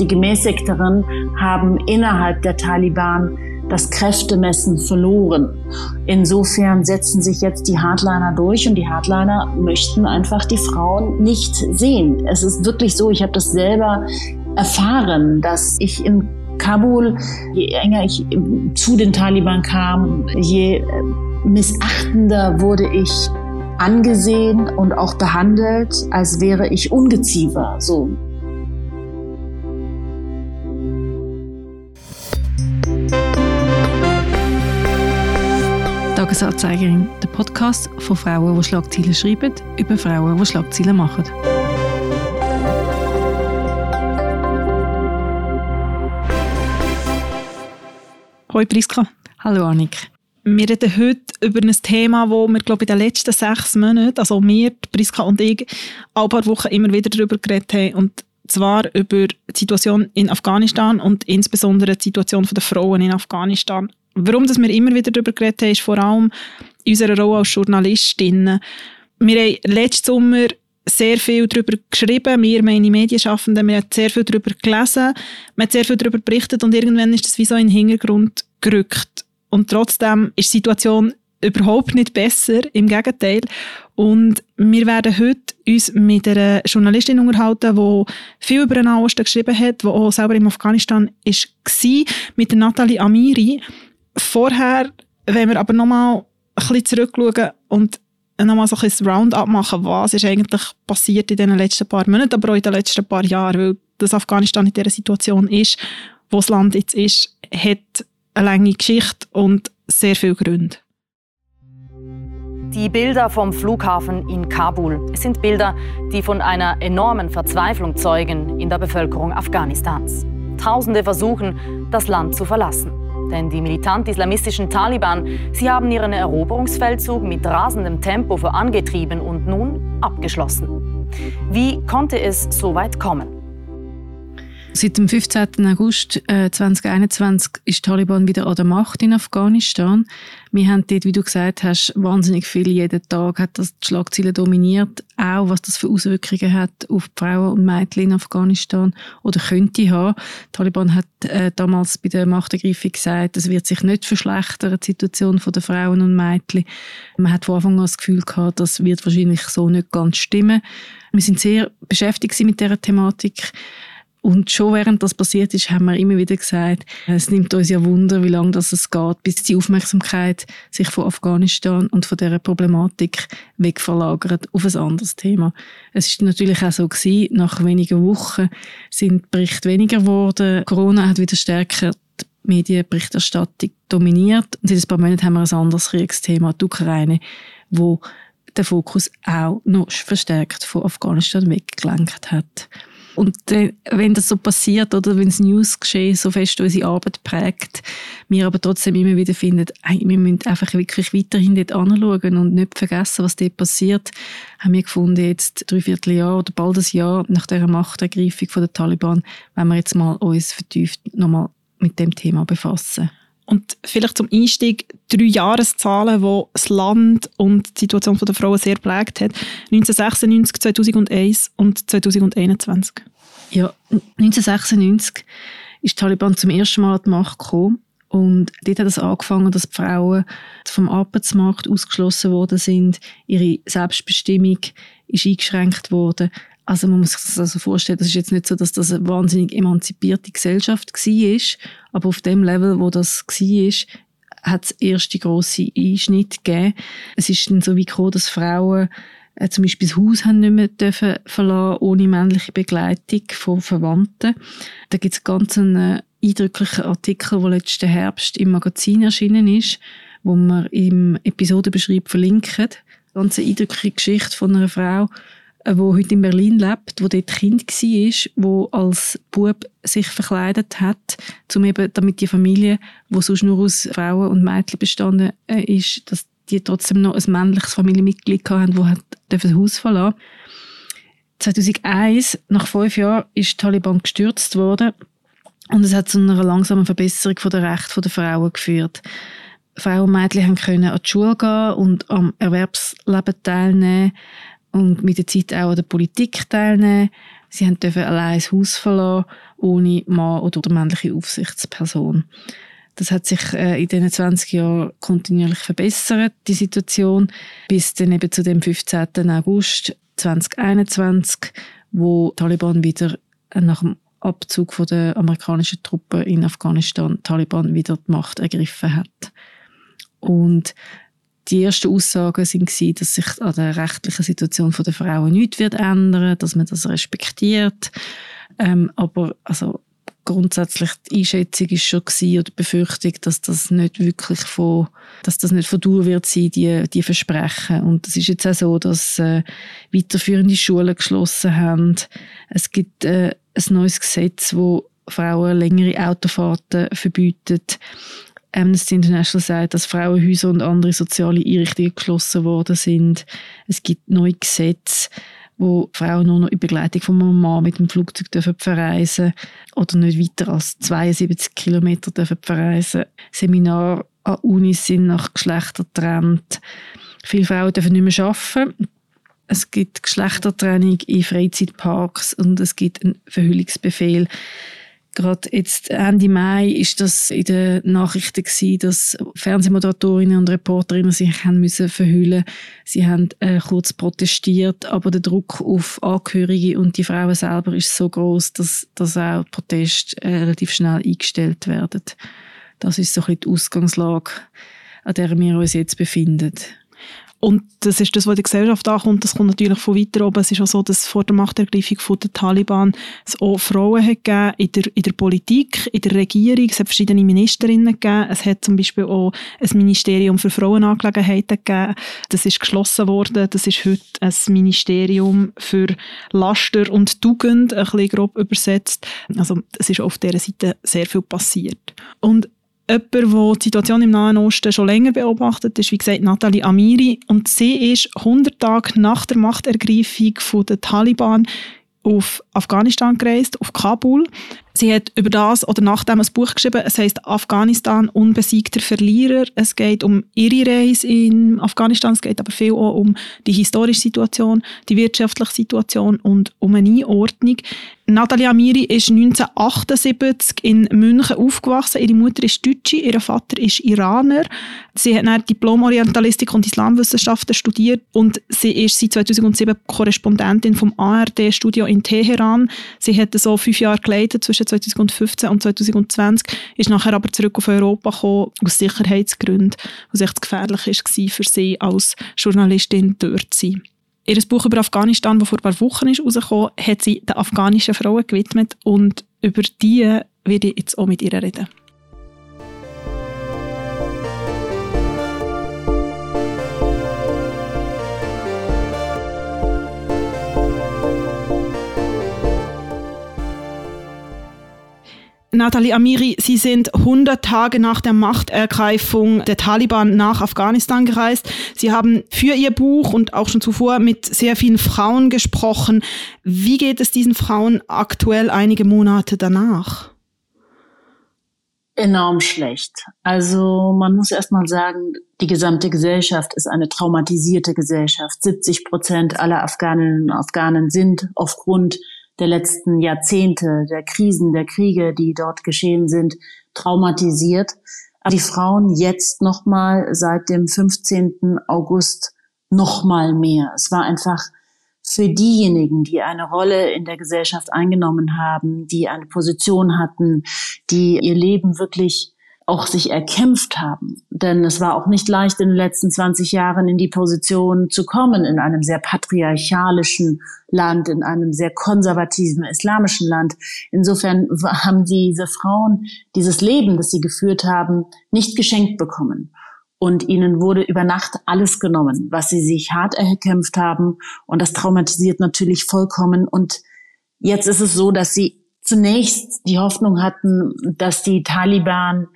die Gemäßigteren haben innerhalb der Taliban das Kräftemessen verloren. Insofern setzen sich jetzt die Hardliner durch und die Hardliner möchten einfach die Frauen nicht sehen. Es ist wirklich so, ich habe das selber erfahren, dass ich in Kabul, je enger ich zu den Taliban kam, je äh, missachtender wurde ich angesehen und auch behandelt, als wäre ich Ungeziefer. So. Tagesanzeigerin, der Podcast von Frauen, die Schlagzeilen schreiben, über Frauen, die Schlagzeilen machen. Hallo Priska. Hallo Annik. Wir reden heute über ein Thema, das wir, glaube ich, in den letzten sechs Monaten, also wir, Priska und ich, ein paar Wochen immer wieder darüber geredet haben. Und zwar über die Situation in Afghanistan und insbesondere die Situation der Frauen in Afghanistan. Warum dass wir immer wieder darüber geredet haben, ist vor allem in unserer Rolle als Journalistin. Wir haben letzten Sommer sehr viel darüber geschrieben, wir meine Medienschaffenden, wir haben sehr viel darüber gelesen, wir haben sehr viel darüber berichtet und irgendwann ist das wie so in den Hintergrund gerückt. Und trotzdem ist die Situation überhaupt nicht besser, im Gegenteil. Und wir werden heute uns mit einer Journalistin unterhalten, die viel über den Nahen Osten geschrieben hat, die auch selber in Afghanistan war, mit Nathalie Amiri. Vorher wenn wir aber nochmal ein bisschen zurückschauen und nochmal so ein bisschen Roundup machen, was ist eigentlich passiert in den letzten paar Monaten, aber auch in den letzten paar Jahren, weil das Afghanistan in dieser Situation ist, wo das Land jetzt ist, hat eine lange Geschichte und sehr viele Gründe. Die Bilder vom Flughafen in Kabul es sind Bilder, die von einer enormen Verzweiflung zeugen in der Bevölkerung Afghanistans. Tausende versuchen, das Land zu verlassen. Denn die militant-islamistischen Taliban, sie haben ihren Eroberungsfeldzug mit rasendem Tempo vorangetrieben und nun abgeschlossen. Wie konnte es so weit kommen? Seit dem 15. August äh, 2021 ist Taliban wieder an der Macht in Afghanistan. Wir haben dort, wie du gesagt hast, wahnsinnig viel. Jeden Tag hat das die Schlagzeilen dominiert. Auch was das für Auswirkungen hat auf die Frauen und Mädchen in Afghanistan oder könnte haben. Die Taliban hat äh, damals bei der Machtergreifung gesagt, es wird sich nicht verschlechtern, die Situation der Frauen und Mädchen. Man hat von Anfang an das Gefühl gehabt, das wird wahrscheinlich so nicht ganz stimmen. Wir sind sehr beschäftigt mit dieser Thematik. Und schon während das passiert ist, haben wir immer wieder gesagt, es nimmt uns ja Wunder, wie lange das es geht, bis die Aufmerksamkeit sich von Afghanistan und von dieser Problematik wegverlagert auf ein anderes Thema. Es ist natürlich auch so gewesen, nach wenigen Wochen sind Berichte weniger geworden. Corona hat wieder stärker die Medienberichterstattung dominiert. Und seit ein paar Monaten haben wir ein anderes Kriegsthema, die Ukraine, wo der Fokus auch noch verstärkt von Afghanistan weggelenkt hat. Und wenn das so passiert oder wenn das Newsgeschehen so fest unsere Arbeit prägt, wir aber trotzdem immer wieder finden, ey, wir müssen einfach wirklich weiterhin dort anschauen und nicht vergessen, was dort passiert, haben wir gefunden, jetzt drei Vierteljahr oder bald ein Jahr nach der Machtergreifung der Taliban, wenn wir jetzt mal uns vertieft nochmal mit dem Thema befassen. Und vielleicht zum Einstieg drei Jahreszahlen, wo das Land und die Situation der Frauen sehr prägt hat. 1996, 2001 und 2021. Ja, 1996 ist die Taliban zum ersten Mal an die Macht gekommen. Und dort hat es angefangen, dass die Frauen vom Arbeitsmarkt ausgeschlossen worden sind. Ihre Selbstbestimmung ist eingeschränkt worden. Also man muss sich das also vorstellen, das ist jetzt nicht so, dass das eine wahnsinnig emanzipierte Gesellschaft war, aber auf dem Level, wo das war, hat es erste grosse Einschnitte gegeben. Es ist dann so wie gekommen, dass Frauen äh, zum Beispiel das Haus haben nicht mehr dürfen verlassen, ohne männliche Begleitung von Verwandten. Da gibt es ganz einen äh, eindrücklichen Artikel, der letzten Herbst im Magazin erschienen ist, wo wir im Episodenbeschreib verlinken. Ganz eindrückliche Geschichte von einer Frau, wo heute in Berlin lebt, wo dort Kind war, wo als Bub sich verkleidet hat, um eben, damit die Familie, wo sonst nur aus Frauen und Mädchen bestanden äh, ist, dass die trotzdem noch ein männliches Familienmitglied hatten, das hat das Haus verlassen 2001, nach fünf Jahren, ist die Taliban gestürzt worden und es hat zu einer langsamen Verbesserung der Rechte der Frauen geführt. Frauen und Mädchen können an die Schule gehen und am Erwerbsleben teilnehmen und mit der Zeit auch an der Politik teilnehmen. Sie dürfen allein das Haus verlassen, ohne Mann oder männliche Aufsichtsperson. Das hat sich äh, in diesen 20 Jahren kontinuierlich verbessert, die Situation, bis dann eben zu dem 15. August 2021, wo Taliban wieder äh, nach dem Abzug von der amerikanischen Truppen in Afghanistan Taliban wieder die Macht ergriffen hat. Und die ersten Aussagen waren, dass sich an der rechtlichen Situation der Frauen nichts wird ändern, dass man das respektiert. Ähm, aber also grundsätzlich die Einschätzung ist schon gewesen, oder die Befürchtung, dass das nicht wirklich von, dass das nicht von Dauer wird sein, die, die Versprechen. Und es ist jetzt auch so, dass äh, weiterführende Schulen geschlossen haben. Es gibt äh, ein neues Gesetz, wo Frauen längere Autofahrten verbietet. Amnesty International sagt, dass Frauenhäuser und andere soziale Einrichtungen geschlossen worden sind. Es gibt neue Gesetze, wo Frauen nur noch in Begleitung von einem Mann mit dem Flugzeug dürfen verreisen oder nicht weiter als 72 Kilometer dürfen verreisen. Seminare an Unis sind nach Geschlechter getrennt. Viele Frauen dürfen nicht mehr arbeiten. Es gibt Geschlechtertrennung in Freizeitparks und es gibt einen Verhüllungsbefehl Gerade jetzt Ende Mai ist das in den Nachrichten gewesen, dass Fernsehmoderatorinnen und Reporterinnen sich haben müssen verhüllen. Sie haben äh, kurz protestiert, aber der Druck auf Angehörige und die Frauen selber ist so groß, dass, dass auch Proteste äh, relativ schnell eingestellt werden. Das ist so ein bisschen die Ausgangslage, an der wir uns jetzt befinden. Und das ist das, was in der Gesellschaft ankommt. Das kommt natürlich von weiter oben. Es ist auch so, dass vor der Machtergreifung der Taliban es auch Frauen hat gegeben in der, in der Politik, in der Regierung. Es hat verschiedene Ministerinnen gegeben. Es hat zum Beispiel auch ein Ministerium für Frauenangelegenheiten gegeben. Das ist geschlossen worden. Das ist heute ein Ministerium für Laster und Tugend, ein bisschen grob übersetzt. Also es ist auf dieser Seite sehr viel passiert. Und jemand, der die Situation im Nahen Osten schon länger beobachtet, ist wie gesagt Nathalie Amiri. Und sie ist 100 Tage nach der Machtergreifung der Taliban auf Afghanistan gereist, auf Kabul. Sie hat über das oder nach dem ein Buch geschrieben, es heißt Afghanistan unbesiegter Verlierer. Es geht um ihre Reise in Afghanistan, es geht aber viel auch um die historische Situation, die wirtschaftliche Situation und um eine Einordnung. Nathalie Amiri ist 1978 in München aufgewachsen. Ihre Mutter ist Deutsche, ihr Vater ist Iraner. Sie hat dann Diplom-Orientalistik und Islamwissenschaften studiert und sie ist seit 2007 Korrespondentin vom ARD-Studio in Teheran. Sie hat so fünf Jahre geleitet zwischen 2015 und 2020, ist nachher aber zurück auf Europa gekommen, aus Sicherheitsgründen, was echt gefährlich war für sie als Journalistin dort zu sein. Ihr Buch über Afghanistan, das vor ein paar Wochen ist rausgekommen, hat sie den afghanischen Frauen gewidmet und über die werde ich jetzt auch mit ihr reden. Nathalie Amiri, Sie sind 100 Tage nach der Machtergreifung der Taliban nach Afghanistan gereist. Sie haben für Ihr Buch und auch schon zuvor mit sehr vielen Frauen gesprochen. Wie geht es diesen Frauen aktuell einige Monate danach? Enorm schlecht. Also man muss erst mal sagen, die gesamte Gesellschaft ist eine traumatisierte Gesellschaft. 70 Prozent aller Afghaninnen und Afghanen sind aufgrund der letzten Jahrzehnte, der Krisen, der Kriege, die dort geschehen sind, traumatisiert. Aber die Frauen jetzt nochmal seit dem 15. August nochmal mehr. Es war einfach für diejenigen, die eine Rolle in der Gesellschaft eingenommen haben, die eine Position hatten, die ihr Leben wirklich auch sich erkämpft haben. Denn es war auch nicht leicht, in den letzten 20 Jahren in die Position zu kommen, in einem sehr patriarchalischen Land, in einem sehr konservativen islamischen Land. Insofern haben diese Frauen dieses Leben, das sie geführt haben, nicht geschenkt bekommen. Und ihnen wurde über Nacht alles genommen, was sie sich hart erkämpft haben. Und das traumatisiert natürlich vollkommen. Und jetzt ist es so, dass sie zunächst die Hoffnung hatten, dass die Taliban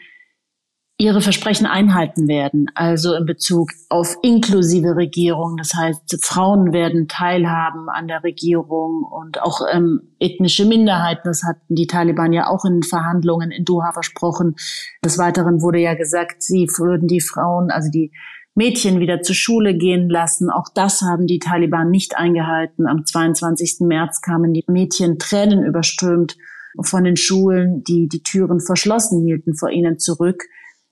ihre Versprechen einhalten werden, also in Bezug auf inklusive Regierung. Das heißt, Frauen werden teilhaben an der Regierung und auch ähm, ethnische Minderheiten. Das hatten die Taliban ja auch in Verhandlungen in Doha versprochen. Des Weiteren wurde ja gesagt, sie würden die Frauen, also die Mädchen wieder zur Schule gehen lassen. Auch das haben die Taliban nicht eingehalten. Am 22. März kamen die Mädchen Tränen überströmt von den Schulen, die die Türen verschlossen hielten vor ihnen zurück.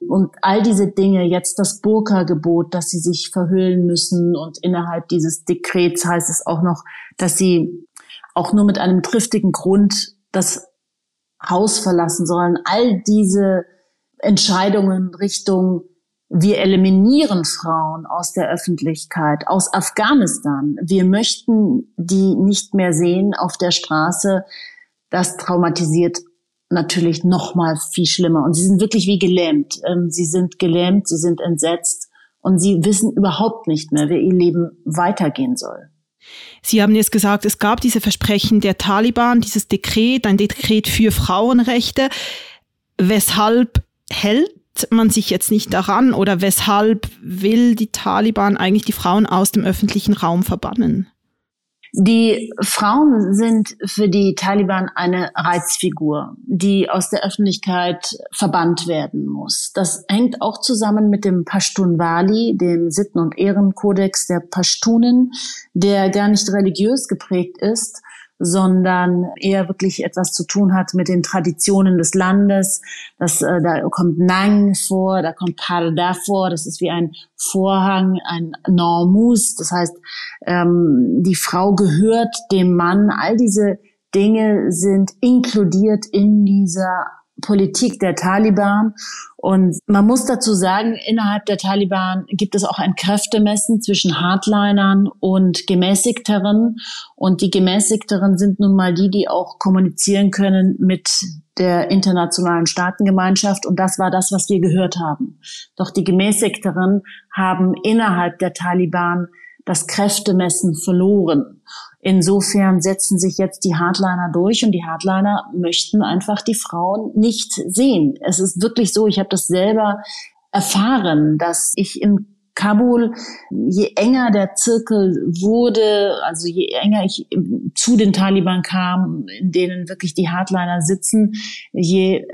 Und all diese Dinge, jetzt das Burka-Gebot, dass sie sich verhüllen müssen und innerhalb dieses Dekrets heißt es auch noch, dass sie auch nur mit einem triftigen Grund das Haus verlassen sollen. All diese Entscheidungen Richtung wir eliminieren Frauen aus der Öffentlichkeit, aus Afghanistan. Wir möchten die nicht mehr sehen auf der Straße. Das traumatisiert natürlich noch mal viel schlimmer. Und sie sind wirklich wie gelähmt. Ähm, sie sind gelähmt, sie sind entsetzt und sie wissen überhaupt nicht mehr, wie ihr Leben weitergehen soll. Sie haben jetzt gesagt, es gab diese Versprechen der Taliban, dieses Dekret, ein Dekret für Frauenrechte. Weshalb hält man sich jetzt nicht daran oder weshalb will die Taliban eigentlich die Frauen aus dem öffentlichen Raum verbannen? Die Frauen sind für die Taliban eine Reizfigur, die aus der Öffentlichkeit verbannt werden muss. Das hängt auch zusammen mit dem Pashtunwali, dem Sitten- und Ehrenkodex der Pashtunen, der gar nicht religiös geprägt ist, sondern eher wirklich etwas zu tun hat mit den Traditionen des Landes. Das, äh, da kommt Nang vor, da kommt Parda vor, das ist wie ein Vorhang, ein Normus, das heißt, ähm, die Frau gehört dem Mann. All diese Dinge sind inkludiert in dieser Politik der Taliban. Und man muss dazu sagen, innerhalb der Taliban gibt es auch ein Kräftemessen zwischen Hardlinern und Gemäßigteren. Und die Gemäßigteren sind nun mal die, die auch kommunizieren können mit der internationalen Staatengemeinschaft. Und das war das, was wir gehört haben. Doch die Gemäßigteren haben innerhalb der Taliban das Kräftemessen verloren. Insofern setzen sich jetzt die Hardliner durch und die Hardliner möchten einfach die Frauen nicht sehen. Es ist wirklich so, ich habe das selber erfahren, dass ich in Kabul, je enger der Zirkel wurde, also je enger ich zu den Taliban kam, in denen wirklich die Hardliner sitzen, je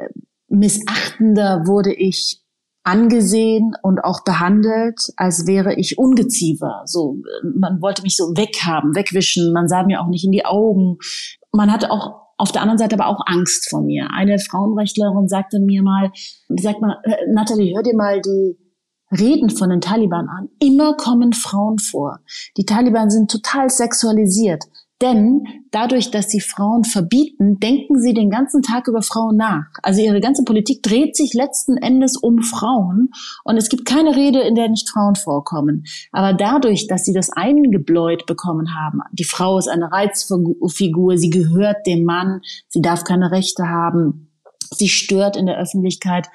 missachtender wurde ich angesehen und auch behandelt, als wäre ich Ungeziefer. So, man wollte mich so weghaben, wegwischen. Man sah mir auch nicht in die Augen. Man hatte auch auf der anderen Seite aber auch Angst vor mir. Eine Frauenrechtlerin sagte mir mal, sag mal, äh, Natalie, hör dir mal die Reden von den Taliban an. Immer kommen Frauen vor. Die Taliban sind total sexualisiert. Denn dadurch, dass sie Frauen verbieten, denken sie den ganzen Tag über Frauen nach. Also ihre ganze Politik dreht sich letzten Endes um Frauen und es gibt keine Rede, in der nicht Frauen vorkommen. Aber dadurch, dass sie das eingebläut bekommen haben, die Frau ist eine Reizfigur, sie gehört dem Mann, sie darf keine Rechte haben, sie stört in der Öffentlichkeit.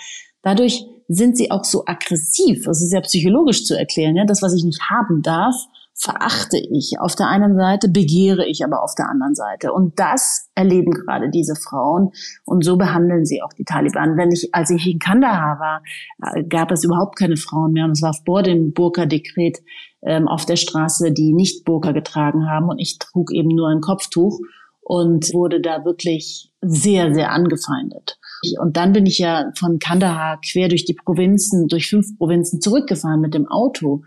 Dadurch sind sie auch so aggressiv. Das ist ja psychologisch zu erklären. Ja? Das, was ich nicht haben darf, verachte ich auf der einen Seite, begehre ich aber auf der anderen Seite. Und das erleben gerade diese Frauen und so behandeln sie auch die Taliban. Wenn ich, als ich in Kandahar war, äh, gab es überhaupt keine Frauen mehr und es war vor dem Burka-Dekret ähm, auf der Straße, die nicht Burka getragen haben und ich trug eben nur ein Kopftuch und wurde da wirklich sehr, sehr angefeindet. Und dann bin ich ja von Kandahar quer durch die Provinzen, durch fünf Provinzen zurückgefahren mit dem Auto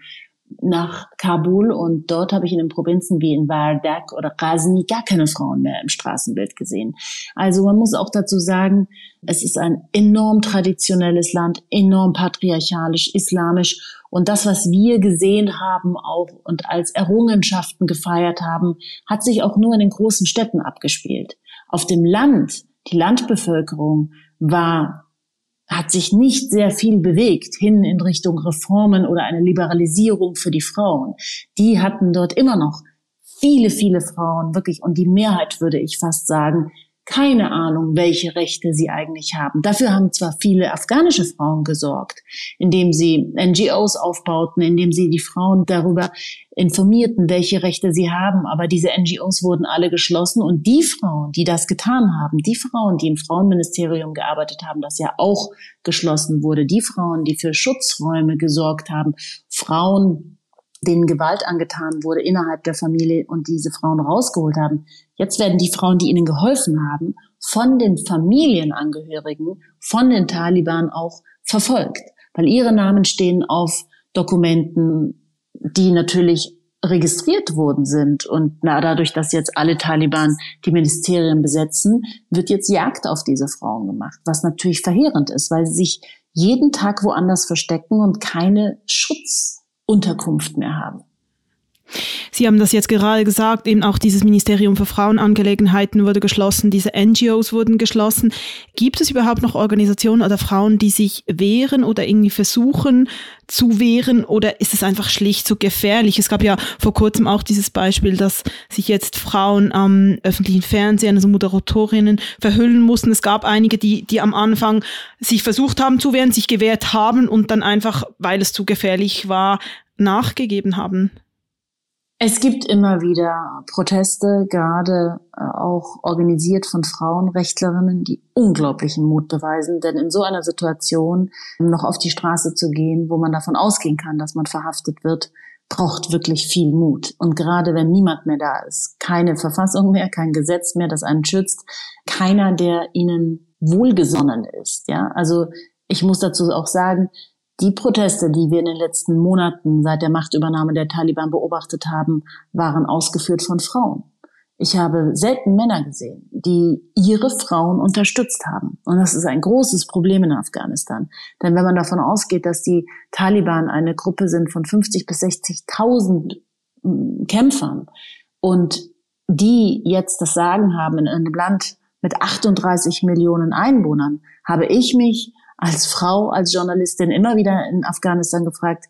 nach Kabul und dort habe ich in den Provinzen wie in Vardak oder Ghazni gar keine Frauen mehr im Straßenbild gesehen. Also man muss auch dazu sagen, es ist ein enorm traditionelles Land, enorm patriarchalisch, islamisch und das, was wir gesehen haben auch und als Errungenschaften gefeiert haben, hat sich auch nur in den großen Städten abgespielt. Auf dem Land, die Landbevölkerung war hat sich nicht sehr viel bewegt hin in Richtung Reformen oder eine Liberalisierung für die Frauen. Die hatten dort immer noch viele, viele Frauen, wirklich, und die Mehrheit würde ich fast sagen, keine Ahnung, welche Rechte sie eigentlich haben. Dafür haben zwar viele afghanische Frauen gesorgt, indem sie NGOs aufbauten, indem sie die Frauen darüber informierten, welche Rechte sie haben, aber diese NGOs wurden alle geschlossen und die Frauen, die das getan haben, die Frauen, die im Frauenministerium gearbeitet haben, das ja auch geschlossen wurde, die Frauen, die für Schutzräume gesorgt haben, Frauen, denen Gewalt angetan wurde innerhalb der Familie und diese Frauen rausgeholt haben. Jetzt werden die Frauen, die ihnen geholfen haben, von den Familienangehörigen, von den Taliban auch verfolgt, weil ihre Namen stehen auf Dokumenten, die natürlich registriert worden sind. Und na, dadurch, dass jetzt alle Taliban die Ministerien besetzen, wird jetzt Jagd auf diese Frauen gemacht, was natürlich verheerend ist, weil sie sich jeden Tag woanders verstecken und keine Schutzunterkunft mehr haben. Sie haben das jetzt gerade gesagt, eben auch dieses Ministerium für Frauenangelegenheiten wurde geschlossen, diese NGOs wurden geschlossen. Gibt es überhaupt noch Organisationen oder Frauen, die sich wehren oder irgendwie versuchen zu wehren oder ist es einfach schlicht so gefährlich? Es gab ja vor kurzem auch dieses Beispiel, dass sich jetzt Frauen am öffentlichen Fernsehen, also Moderatorinnen, verhüllen mussten. Es gab einige, die, die am Anfang sich versucht haben zu wehren, sich gewehrt haben und dann einfach, weil es zu gefährlich war, nachgegeben haben. Es gibt immer wieder Proteste, gerade äh, auch organisiert von Frauenrechtlerinnen, die unglaublichen Mut beweisen. Denn in so einer Situation noch auf die Straße zu gehen, wo man davon ausgehen kann, dass man verhaftet wird, braucht wirklich viel Mut. Und gerade wenn niemand mehr da ist, keine Verfassung mehr, kein Gesetz mehr, das einen schützt, keiner, der ihnen wohlgesonnen ist. Ja, also ich muss dazu auch sagen, die Proteste, die wir in den letzten Monaten seit der Machtübernahme der Taliban beobachtet haben, waren ausgeführt von Frauen. Ich habe selten Männer gesehen, die ihre Frauen unterstützt haben. Und das ist ein großes Problem in Afghanistan. Denn wenn man davon ausgeht, dass die Taliban eine Gruppe sind von 50 bis 60.000 hm, Kämpfern und die jetzt das Sagen haben in einem Land mit 38 Millionen Einwohnern, habe ich mich als Frau, als Journalistin immer wieder in Afghanistan gefragt,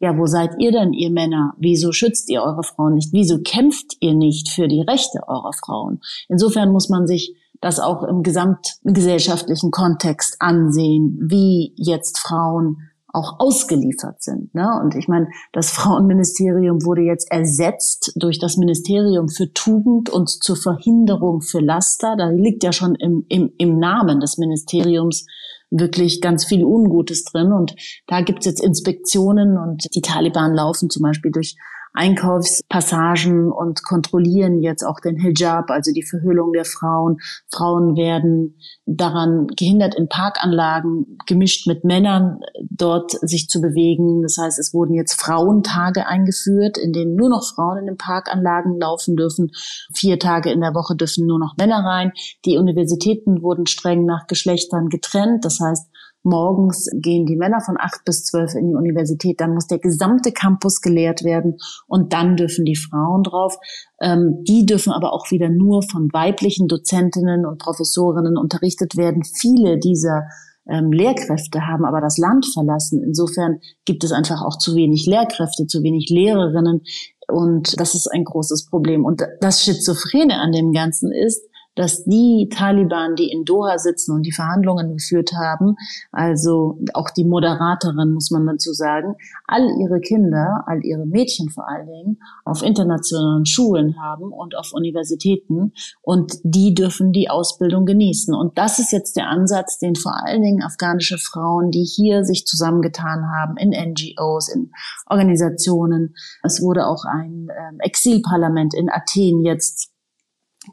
ja, wo seid ihr denn, ihr Männer? Wieso schützt ihr eure Frauen nicht? Wieso kämpft ihr nicht für die Rechte eurer Frauen? Insofern muss man sich das auch im gesamtgesellschaftlichen Kontext ansehen, wie jetzt Frauen auch ausgeliefert sind. Ne? Und ich meine, das Frauenministerium wurde jetzt ersetzt durch das Ministerium für Tugend und zur Verhinderung für Laster. Da liegt ja schon im, im, im Namen des Ministeriums wirklich ganz viel Ungutes drin. Und da gibt's jetzt Inspektionen und die Taliban laufen zum Beispiel durch Einkaufspassagen und kontrollieren jetzt auch den Hijab, also die Verhüllung der Frauen. Frauen werden daran gehindert, in Parkanlagen gemischt mit Männern dort sich zu bewegen. Das heißt, es wurden jetzt Frauentage eingeführt, in denen nur noch Frauen in den Parkanlagen laufen dürfen. Vier Tage in der Woche dürfen nur noch Männer rein. Die Universitäten wurden streng nach Geschlechtern getrennt. Das heißt, Morgens gehen die Männer von acht bis zwölf in die Universität, dann muss der gesamte Campus gelehrt werden und dann dürfen die Frauen drauf. Ähm, die dürfen aber auch wieder nur von weiblichen Dozentinnen und Professorinnen unterrichtet werden. Viele dieser ähm, Lehrkräfte haben aber das Land verlassen. Insofern gibt es einfach auch zu wenig Lehrkräfte, zu wenig Lehrerinnen. Und das ist ein großes Problem. Und das Schizophrene an dem Ganzen ist, dass die Taliban, die in Doha sitzen und die Verhandlungen geführt haben, also auch die Moderatorin, muss man dazu sagen, all ihre Kinder, all ihre Mädchen vor allen Dingen, auf internationalen Schulen haben und auf Universitäten und die dürfen die Ausbildung genießen. Und das ist jetzt der Ansatz, den vor allen Dingen afghanische Frauen, die hier sich zusammengetan haben, in NGOs, in Organisationen. Es wurde auch ein ähm, Exilparlament in Athen jetzt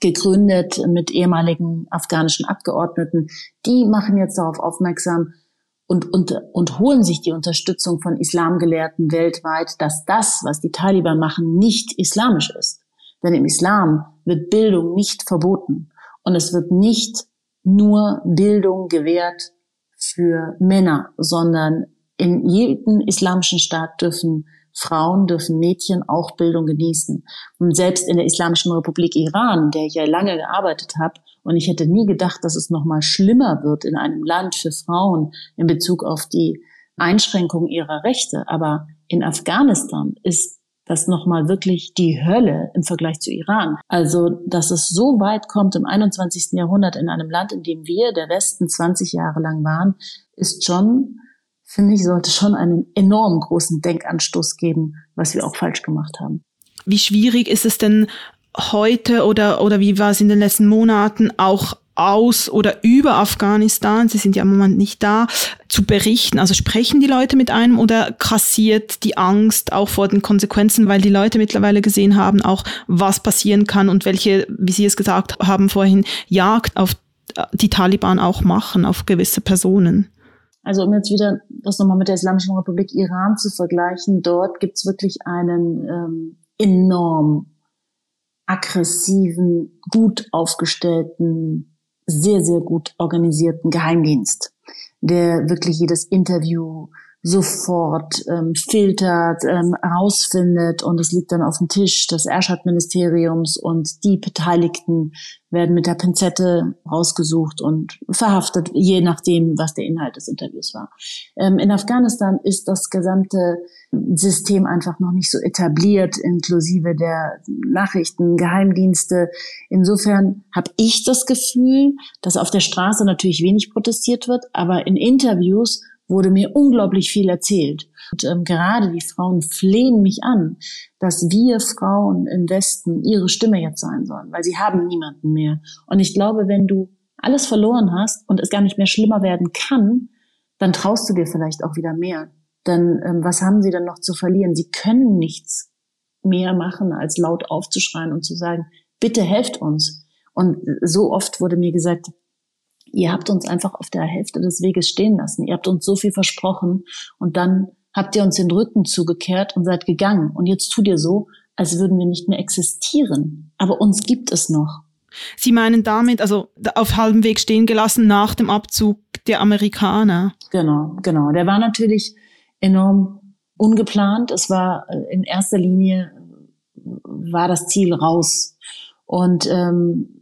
gegründet mit ehemaligen afghanischen Abgeordneten. Die machen jetzt darauf aufmerksam und, und, und holen sich die Unterstützung von Islamgelehrten weltweit, dass das, was die Taliban machen, nicht islamisch ist. Denn im Islam wird Bildung nicht verboten. Und es wird nicht nur Bildung gewährt für Männer, sondern in jedem islamischen Staat dürfen Frauen dürfen Mädchen auch Bildung genießen. Und selbst in der Islamischen Republik Iran, der ich ja lange gearbeitet habe, und ich hätte nie gedacht, dass es noch mal schlimmer wird in einem Land für Frauen in Bezug auf die Einschränkung ihrer Rechte. Aber in Afghanistan ist das nochmal wirklich die Hölle im Vergleich zu Iran. Also, dass es so weit kommt im 21. Jahrhundert in einem Land, in dem wir, der Westen, 20 Jahre lang waren, ist schon finde ich, sollte schon einen enorm großen Denkanstoß geben, was wir auch falsch gemacht haben. Wie schwierig ist es denn heute oder, oder wie war es in den letzten Monaten auch aus oder über Afghanistan, Sie sind ja im Moment nicht da, zu berichten? Also sprechen die Leute mit einem oder kassiert die Angst auch vor den Konsequenzen, weil die Leute mittlerweile gesehen haben, auch was passieren kann und welche, wie Sie es gesagt haben vorhin, Jagd auf die Taliban auch machen, auf gewisse Personen? Also um jetzt wieder das nochmal mit der Islamischen Republik Iran zu vergleichen, dort gibt's wirklich einen ähm, enorm aggressiven, gut aufgestellten, sehr, sehr gut organisierten Geheimdienst, der wirklich jedes Interview sofort ähm, filtert, ähm, rausfindet und es liegt dann auf dem Tisch des Erschad-Ministeriums und die Beteiligten werden mit der Pinzette rausgesucht und verhaftet, je nachdem, was der Inhalt des Interviews war. Ähm, in Afghanistan ist das gesamte System einfach noch nicht so etabliert, inklusive der Nachrichten, Geheimdienste. Insofern habe ich das Gefühl, dass auf der Straße natürlich wenig protestiert wird, aber in Interviews wurde mir unglaublich viel erzählt. Und ähm, gerade die Frauen flehen mich an, dass wir Frauen im Westen ihre Stimme jetzt sein sollen, weil sie haben niemanden mehr. Und ich glaube, wenn du alles verloren hast und es gar nicht mehr schlimmer werden kann, dann traust du dir vielleicht auch wieder mehr. Denn ähm, was haben sie denn noch zu verlieren? Sie können nichts mehr machen, als laut aufzuschreien und zu sagen, bitte helft uns. Und so oft wurde mir gesagt, ihr habt uns einfach auf der Hälfte des Weges stehen lassen. Ihr habt uns so viel versprochen und dann habt ihr uns den Rücken zugekehrt und seid gegangen. Und jetzt tut ihr so, als würden wir nicht mehr existieren. Aber uns gibt es noch. Sie meinen damit, also auf halbem Weg stehen gelassen nach dem Abzug der Amerikaner? Genau, genau. Der war natürlich enorm ungeplant. Es war äh, in erster Linie war das Ziel raus. Und ähm,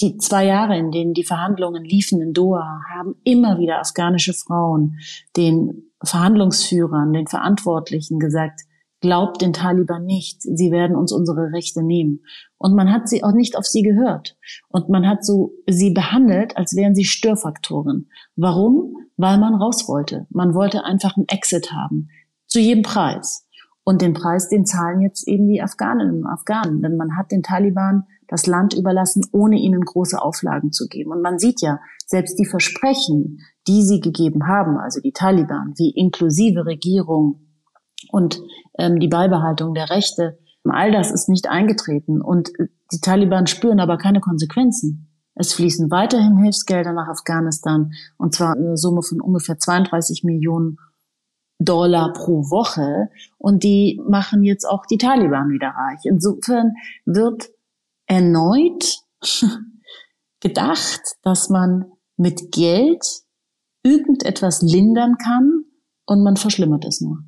die zwei Jahre, in denen die Verhandlungen liefen in Doha, haben immer wieder afghanische Frauen den Verhandlungsführern, den Verantwortlichen gesagt, glaubt den Taliban nicht, sie werden uns unsere Rechte nehmen. Und man hat sie auch nicht auf sie gehört. Und man hat so sie behandelt, als wären sie Störfaktoren. Warum? Weil man raus wollte. Man wollte einfach einen Exit haben. Zu jedem Preis. Und den Preis, den zahlen jetzt eben die Afghaninnen und Afghanen. Denn man hat den Taliban das Land überlassen, ohne ihnen große Auflagen zu geben. Und man sieht ja, selbst die Versprechen, die sie gegeben haben, also die Taliban, wie inklusive Regierung und ähm, die Beibehaltung der Rechte, all das ist nicht eingetreten. Und die Taliban spüren aber keine Konsequenzen. Es fließen weiterhin Hilfsgelder nach Afghanistan, und zwar eine Summe von ungefähr 32 Millionen Dollar pro Woche. Und die machen jetzt auch die Taliban wieder reich. Insofern wird erneut gedacht, dass man mit Geld irgendetwas lindern kann und man verschlimmert es nur.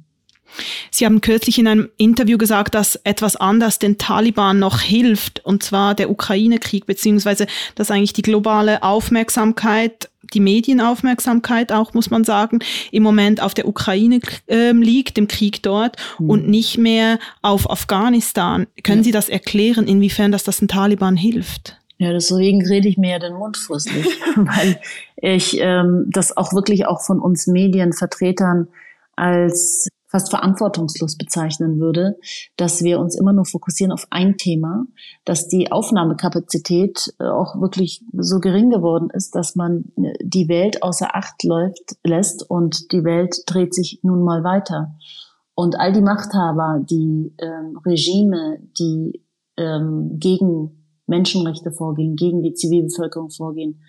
Sie haben kürzlich in einem Interview gesagt, dass etwas anders den Taliban noch hilft, und zwar der Ukraine-Krieg, beziehungsweise dass eigentlich die globale Aufmerksamkeit, die Medienaufmerksamkeit auch, muss man sagen, im Moment auf der Ukraine äh, liegt, dem Krieg dort, mhm. und nicht mehr auf Afghanistan. Können ja. Sie das erklären, inwiefern das, das den Taliban hilft? Ja, deswegen rede ich mir ja den Mund fusselig, weil ich ähm, das auch wirklich auch von uns Medienvertretern als fast verantwortungslos bezeichnen würde, dass wir uns immer nur fokussieren auf ein Thema, dass die Aufnahmekapazität äh, auch wirklich so gering geworden ist, dass man äh, die Welt außer Acht läuft, lässt und die Welt dreht sich nun mal weiter. Und all die Machthaber, die ähm, Regime, die ähm, gegen Menschenrechte vorgehen, gegen die Zivilbevölkerung vorgehen,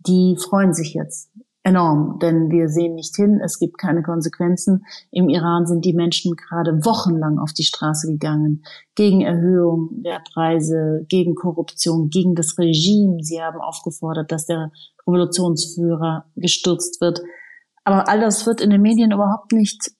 die freuen sich jetzt enorm, denn wir sehen nicht hin, es gibt keine Konsequenzen. Im Iran sind die Menschen gerade wochenlang auf die Straße gegangen, gegen Erhöhung der Preise, gegen Korruption, gegen das Regime. Sie haben aufgefordert, dass der Revolutionsführer gestürzt wird. Aber all das wird in den Medien überhaupt nicht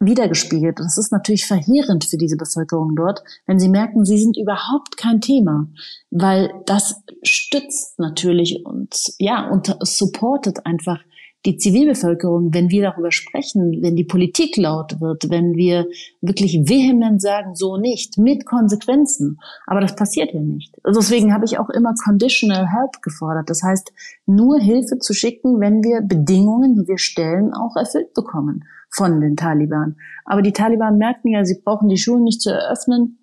wiedergespiegelt. Und es ist natürlich verheerend für diese Bevölkerung dort, wenn sie merken, sie sind überhaupt kein Thema, weil das stützt natürlich und ja und supportet einfach die Zivilbevölkerung, wenn wir darüber sprechen, wenn die Politik laut wird, wenn wir wirklich vehement sagen, so nicht, mit Konsequenzen. Aber das passiert ja nicht. Also deswegen habe ich auch immer Conditional Help gefordert. Das heißt, nur Hilfe zu schicken, wenn wir Bedingungen, die wir stellen, auch erfüllt bekommen von den Taliban. Aber die Taliban merken ja, sie brauchen die Schulen nicht zu eröffnen.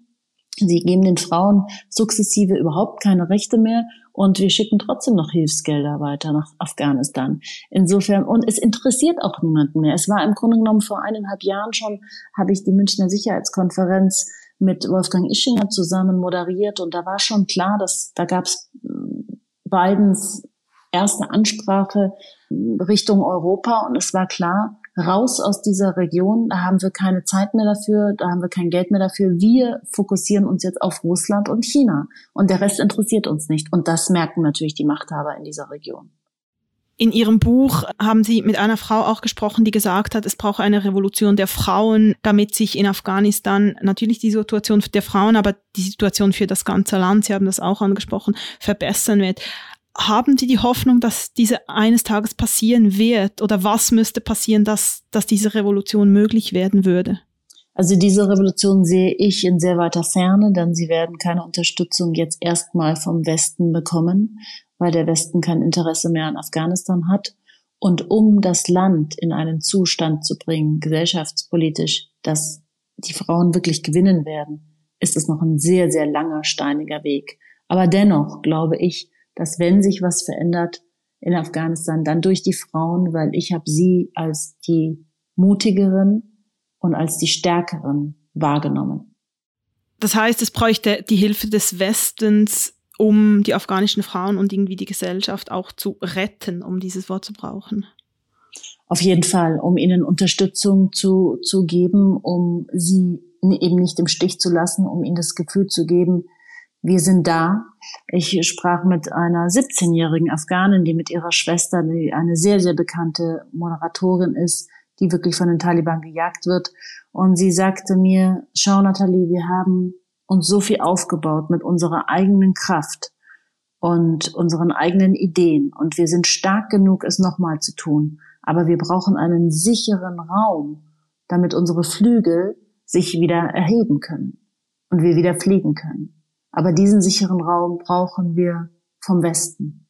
Sie geben den Frauen sukzessive überhaupt keine Rechte mehr und wir schicken trotzdem noch Hilfsgelder weiter nach Afghanistan. Insofern, und es interessiert auch niemanden mehr. Es war im Grunde genommen vor eineinhalb Jahren schon, habe ich die Münchner Sicherheitskonferenz mit Wolfgang Ischinger zusammen moderiert und da war schon klar, dass da gab es Bidens erste Ansprache Richtung Europa und es war klar, raus aus dieser Region, da haben wir keine Zeit mehr dafür, da haben wir kein Geld mehr dafür. Wir fokussieren uns jetzt auf Russland und China und der Rest interessiert uns nicht. Und das merken natürlich die Machthaber in dieser Region. In Ihrem Buch haben Sie mit einer Frau auch gesprochen, die gesagt hat, es braucht eine Revolution der Frauen, damit sich in Afghanistan natürlich die Situation der Frauen, aber die Situation für das ganze Land, Sie haben das auch angesprochen, verbessern wird. Haben Sie die Hoffnung, dass diese eines Tages passieren wird? Oder was müsste passieren, dass, dass diese Revolution möglich werden würde? Also diese Revolution sehe ich in sehr weiter Ferne, denn sie werden keine Unterstützung jetzt erstmal vom Westen bekommen, weil der Westen kein Interesse mehr an Afghanistan hat. Und um das Land in einen Zustand zu bringen, gesellschaftspolitisch, dass die Frauen wirklich gewinnen werden, ist es noch ein sehr, sehr langer, steiniger Weg. Aber dennoch glaube ich, dass wenn sich was verändert in Afghanistan, dann durch die Frauen, weil ich habe sie als die mutigeren und als die stärkeren wahrgenommen. Das heißt, es bräuchte die Hilfe des Westens, um die afghanischen Frauen und irgendwie die Gesellschaft auch zu retten, um dieses Wort zu brauchen. Auf jeden Fall, um ihnen Unterstützung zu, zu geben, um sie eben nicht im Stich zu lassen, um ihnen das Gefühl zu geben, wir sind da. Ich sprach mit einer 17-jährigen Afghanin, die mit ihrer Schwester, die eine sehr, sehr bekannte Moderatorin ist, die wirklich von den Taliban gejagt wird. Und sie sagte mir, schau Nathalie, wir haben uns so viel aufgebaut mit unserer eigenen Kraft und unseren eigenen Ideen. Und wir sind stark genug, es nochmal zu tun. Aber wir brauchen einen sicheren Raum, damit unsere Flügel sich wieder erheben können und wir wieder fliegen können. Aber diesen sicheren Raum brauchen wir vom Westen.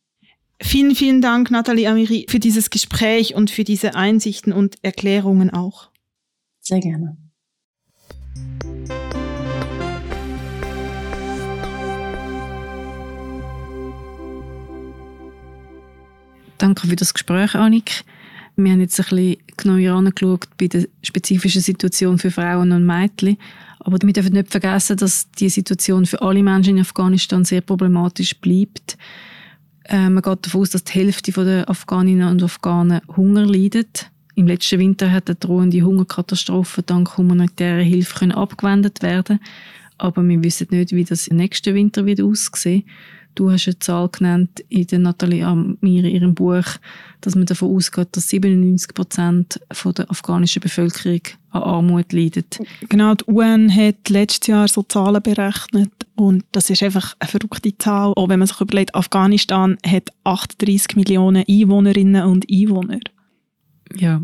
Vielen, vielen Dank, Nathalie Amiri, für dieses Gespräch und für diese Einsichten und Erklärungen auch. Sehr gerne. Danke für das Gespräch, Annik. Wir haben jetzt ein bisschen genauer angeschaut bei der spezifischen Situation für Frauen und Mädchen. Aber wir dürfen nicht vergessen, dass die Situation für alle Menschen in Afghanistan sehr problematisch bleibt. Äh, man geht davon aus, dass die Hälfte der Afghaninnen und Afghanen Hunger leidet. Im letzten Winter hat eine drohende Hungerkatastrophe dank humanitärer Hilfe können abgewendet werden. Aber wir wissen nicht, wie das im nächsten Winter wird aussehen. Du hast eine Zahl genannt in der Nathalie Amir in ihrem Buch, dass man davon ausgeht, dass 97 Prozent der afghanischen Bevölkerung an Armut leidet. Genau, die UN hat letztes Jahr so Zahlen berechnet und das ist einfach eine verrückte Zahl. Auch wenn man sich überlegt, Afghanistan hat 38 Millionen Einwohnerinnen und Einwohner. Ja.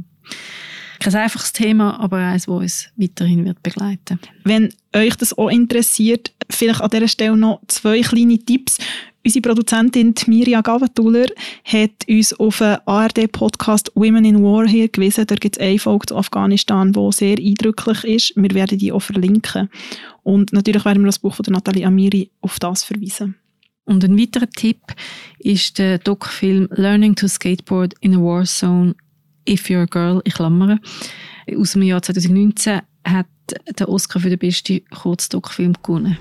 Kein einfaches Thema, aber eines, das uns weiterhin wird begleiten Wenn euch das auch interessiert, vielleicht an dieser Stelle noch zwei kleine Tipps. Unsere Produzentin Mirja Gavatuller hat uns auf den ARD-Podcast Women in War hingewiesen. Da gibt es eine Folge zu Afghanistan, die sehr eindrücklich ist. Wir werden die auch verlinken. Und natürlich werden wir das Buch von der Nathalie Amiri auf das verweisen. Und ein weiterer Tipp ist der Doc-Film Learning to Skateboard in a War Zone If You're a Girl, ich klammere. Aus dem Jahr 2019 hat der Oscar für den besten Kurzdoc-Film gewonnen.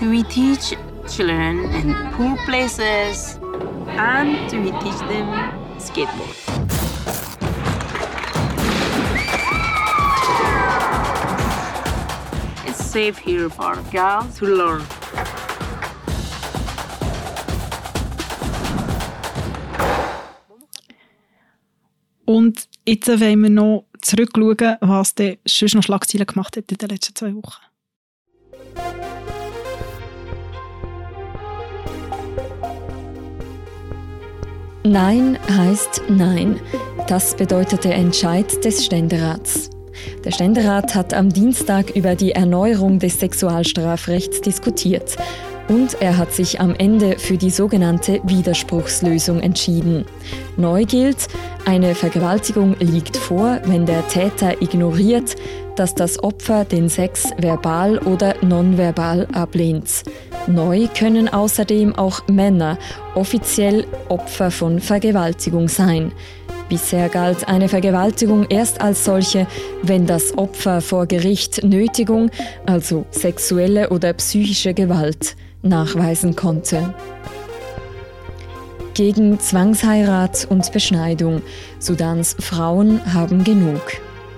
We teach children in poor places and we teach them skateboard. It's safe here for girls to learn. Und jetzt wollen wir noch zurückschauen, was der schon noch Schlagzeilen gemacht hat in den letzten zwei Wochen. Nein heißt Nein. Das bedeutet der Entscheid des Ständerats. Der Ständerat hat am Dienstag über die Erneuerung des Sexualstrafrechts diskutiert und er hat sich am Ende für die sogenannte Widerspruchslösung entschieden. Neu gilt, eine Vergewaltigung liegt vor, wenn der Täter ignoriert, dass das Opfer den Sex verbal oder nonverbal ablehnt. Neu können außerdem auch Männer offiziell Opfer von Vergewaltigung sein. Bisher galt eine Vergewaltigung erst als solche, wenn das Opfer vor Gericht Nötigung, also sexuelle oder psychische Gewalt, nachweisen konnte. Gegen Zwangsheirat und Beschneidung. Sudans Frauen haben genug.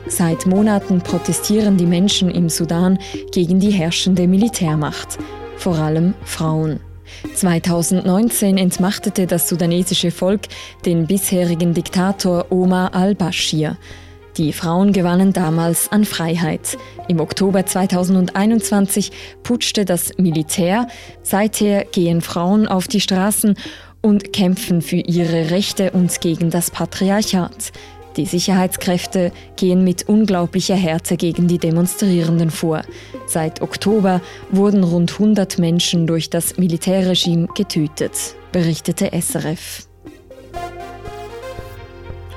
Seit Monaten protestieren die Menschen im Sudan gegen die herrschende Militärmacht, vor allem Frauen. 2019 entmachtete das sudanesische Volk den bisherigen Diktator Omar al-Bashir. Die Frauen gewannen damals an Freiheit. Im Oktober 2021 putschte das Militär. Seither gehen Frauen auf die Straßen und kämpfen für ihre Rechte und gegen das Patriarchat. Die Sicherheitskräfte gehen mit unglaublicher Härte gegen die Demonstrierenden vor. Seit Oktober wurden rund 100 Menschen durch das Militärregime getötet, berichtete SRF.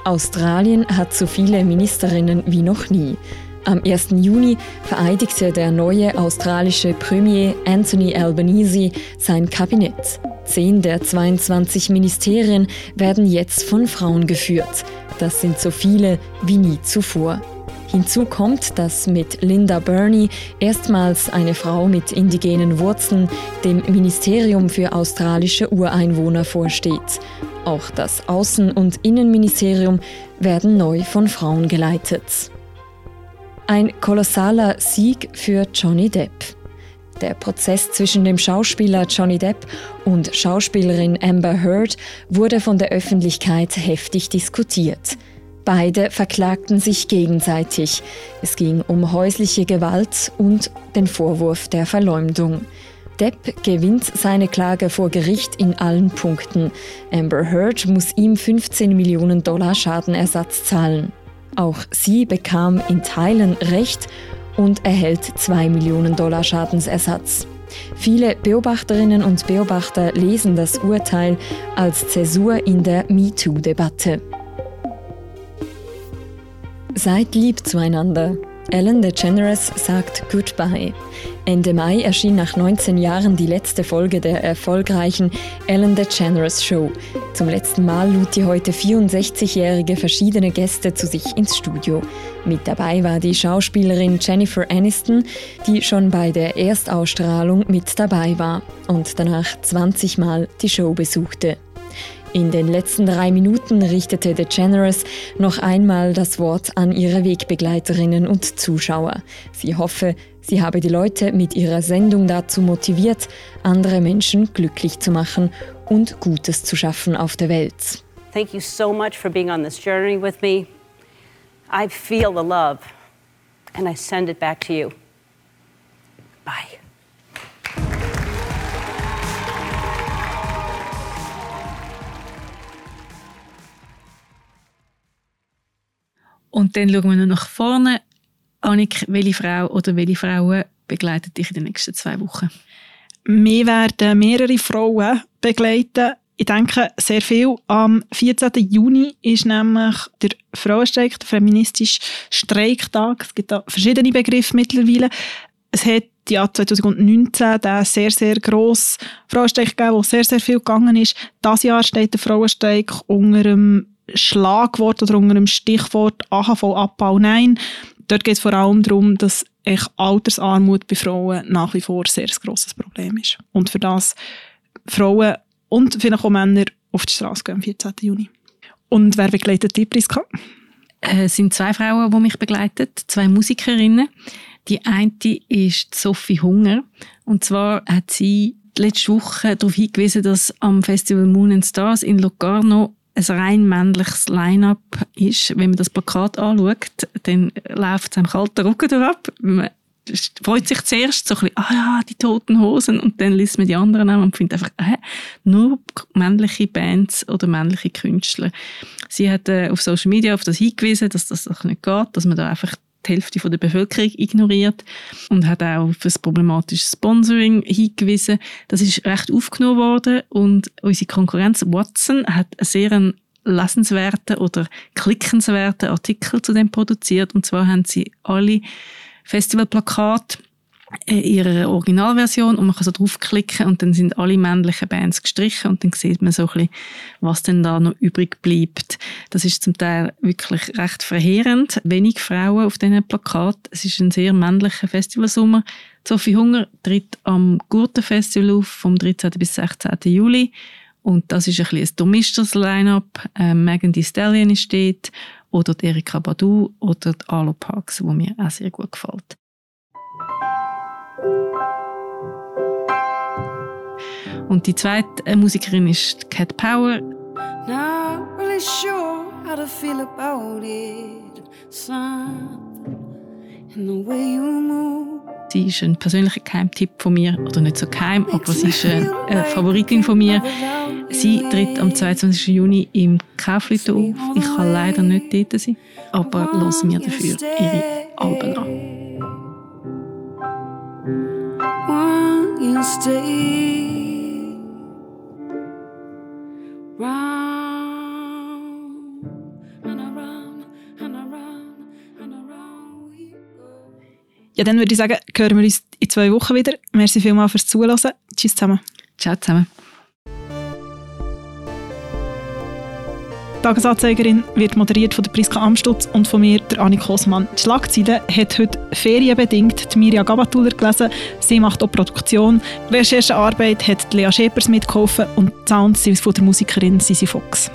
Australien hat so viele Ministerinnen wie noch nie. Am 1. Juni vereidigte der neue australische Premier Anthony Albanese sein Kabinett. Zehn der 22 Ministerien werden jetzt von Frauen geführt. Das sind so viele wie nie zuvor. Hinzu kommt, dass mit Linda Burney erstmals eine Frau mit indigenen Wurzeln dem Ministerium für australische Ureinwohner vorsteht. Auch das Außen- und Innenministerium werden neu von Frauen geleitet. Ein kolossaler Sieg für Johnny Depp. Der Prozess zwischen dem Schauspieler Johnny Depp und Schauspielerin Amber Heard wurde von der Öffentlichkeit heftig diskutiert. Beide verklagten sich gegenseitig. Es ging um häusliche Gewalt und den Vorwurf der Verleumdung. Depp gewinnt seine Klage vor Gericht in allen Punkten. Amber Heard muss ihm 15 Millionen Dollar Schadenersatz zahlen. Auch sie bekam in Teilen Recht und erhält 2 Millionen Dollar Schadensersatz. Viele Beobachterinnen und Beobachter lesen das Urteil als Zäsur in der MeToo-Debatte. Seid lieb zueinander. Ellen DeGeneres sagt Goodbye. Ende Mai erschien nach 19 Jahren die letzte Folge der erfolgreichen Ellen DeGeneres Show. Zum letzten Mal lud die heute 64-jährige verschiedene Gäste zu sich ins Studio. Mit dabei war die Schauspielerin Jennifer Aniston, die schon bei der Erstausstrahlung mit dabei war und danach 20 Mal die Show besuchte. In den letzten drei Minuten richtete DeGeneres noch einmal das Wort an ihre Wegbegleiterinnen und Zuschauer. Sie hoffe, sie habe die Leute mit ihrer Sendung dazu motiviert, andere Menschen glücklich zu machen und Gutes zu schaffen auf der Welt. Thank you so much for being on this journey with me. I feel the love and I send it back to you. Bye. Und dann schauen wir noch nach vorne. Annik, welche Frau oder welche Frauen begleiten dich in den nächsten zwei Wochen? Wir werden mehrere Frauen begleiten. Ich denke sehr viel. Am 14. Juni ist nämlich der Frauenstreik, der feministische Streiktag. Es gibt da verschiedene Begriffe mittlerweile. Es hat ja 2019 den sehr, sehr grossen Frauenstreik gegeben, wo sehr, sehr viel gegangen ist. Das Jahr steht der Frauenstreik unter dem Schlagwort oder unter dem Stichwort AHV-Abbau Nein. Dort geht es vor allem darum, dass echt Altersarmut bei Frauen nach wie vor sehr ein grosses Problem ist. Und für das Frauen und vielleicht auch Männer auf die Straße gehen am 14. Juni. Und wer begleitet die Priska? Es sind zwei Frauen, die mich begleiten, zwei Musikerinnen. Die eine ist Sophie Hunger. Und zwar hat sie letzte Woche darauf hingewiesen, dass am Festival Moon and Stars in Locarno ein rein männliches Line-up ist. Wenn man das Plakat anschaut, dann läuft es einem kalten Rücken ab. Man freut sich zuerst so ein bisschen, ah ja, die toten Hosen, und dann liest man die anderen an und findet einfach, äh, nur männliche Bands oder männliche Künstler. Sie hat äh, auf Social Media auf das hingewiesen, dass das auch nicht geht, dass man da einfach die Hälfte der Bevölkerung ignoriert und hat auch auf das problematische Sponsoring hingewiesen. Das ist recht aufgenommen worden und unsere Konkurrenz Watson hat einen sehr lesenswerten oder klickenswerten Artikel zu dem produziert und zwar haben sie alle Festivalplakate äh, ihre Originalversion und man kann so draufklicken und dann sind alle männlichen Bands gestrichen und dann sieht man so ein bisschen, was denn da noch übrig bleibt. Das ist zum Teil wirklich recht verheerend. Wenig Frauen auf diesen Plakat. Es ist ein sehr männlicher Festivalsommer. Sophie Hunger tritt am Gurtenfestival auf vom 13. bis 16. Juli Und das ist ein bisschen ein durchmischtes Line-Up. Äh, Megan Thee Stallion ist dort, oder Erika Badu, oder die Alo Parks, wo mir auch sehr gut gefällt. Und die zweite äh, Musikerin ist Cat Power. Not really sure how to feel about it. in the way you move. Sie ist ein persönlicher Geheimtipp von mir, oder nicht so geheim, aber sie ist eine, eine Favoritin von mir. Sie tritt am 22. Juni im Kaufleuten auf. Ich kann leider nicht dort sein, aber hören mir dafür ihre Alben an. Ja, dann würde ich sagen, hören wir uns in zwei Wochen wieder. Merci vielmals fürs Zuhören. Tschüss zusammen. Ciao zusammen. Tagesanzeigerin wird moderiert von der Priska Amstutz und von mir, der Annik Hosmann. Die Schlagzeile hat heute ferienbedingt die Mirja Gabatuller gelesen. Sie macht auch Produktion. Recherchearbeit hat Lea Schepers mitgeholfen und die Sounds sind von der Musikerin Sisi Fox.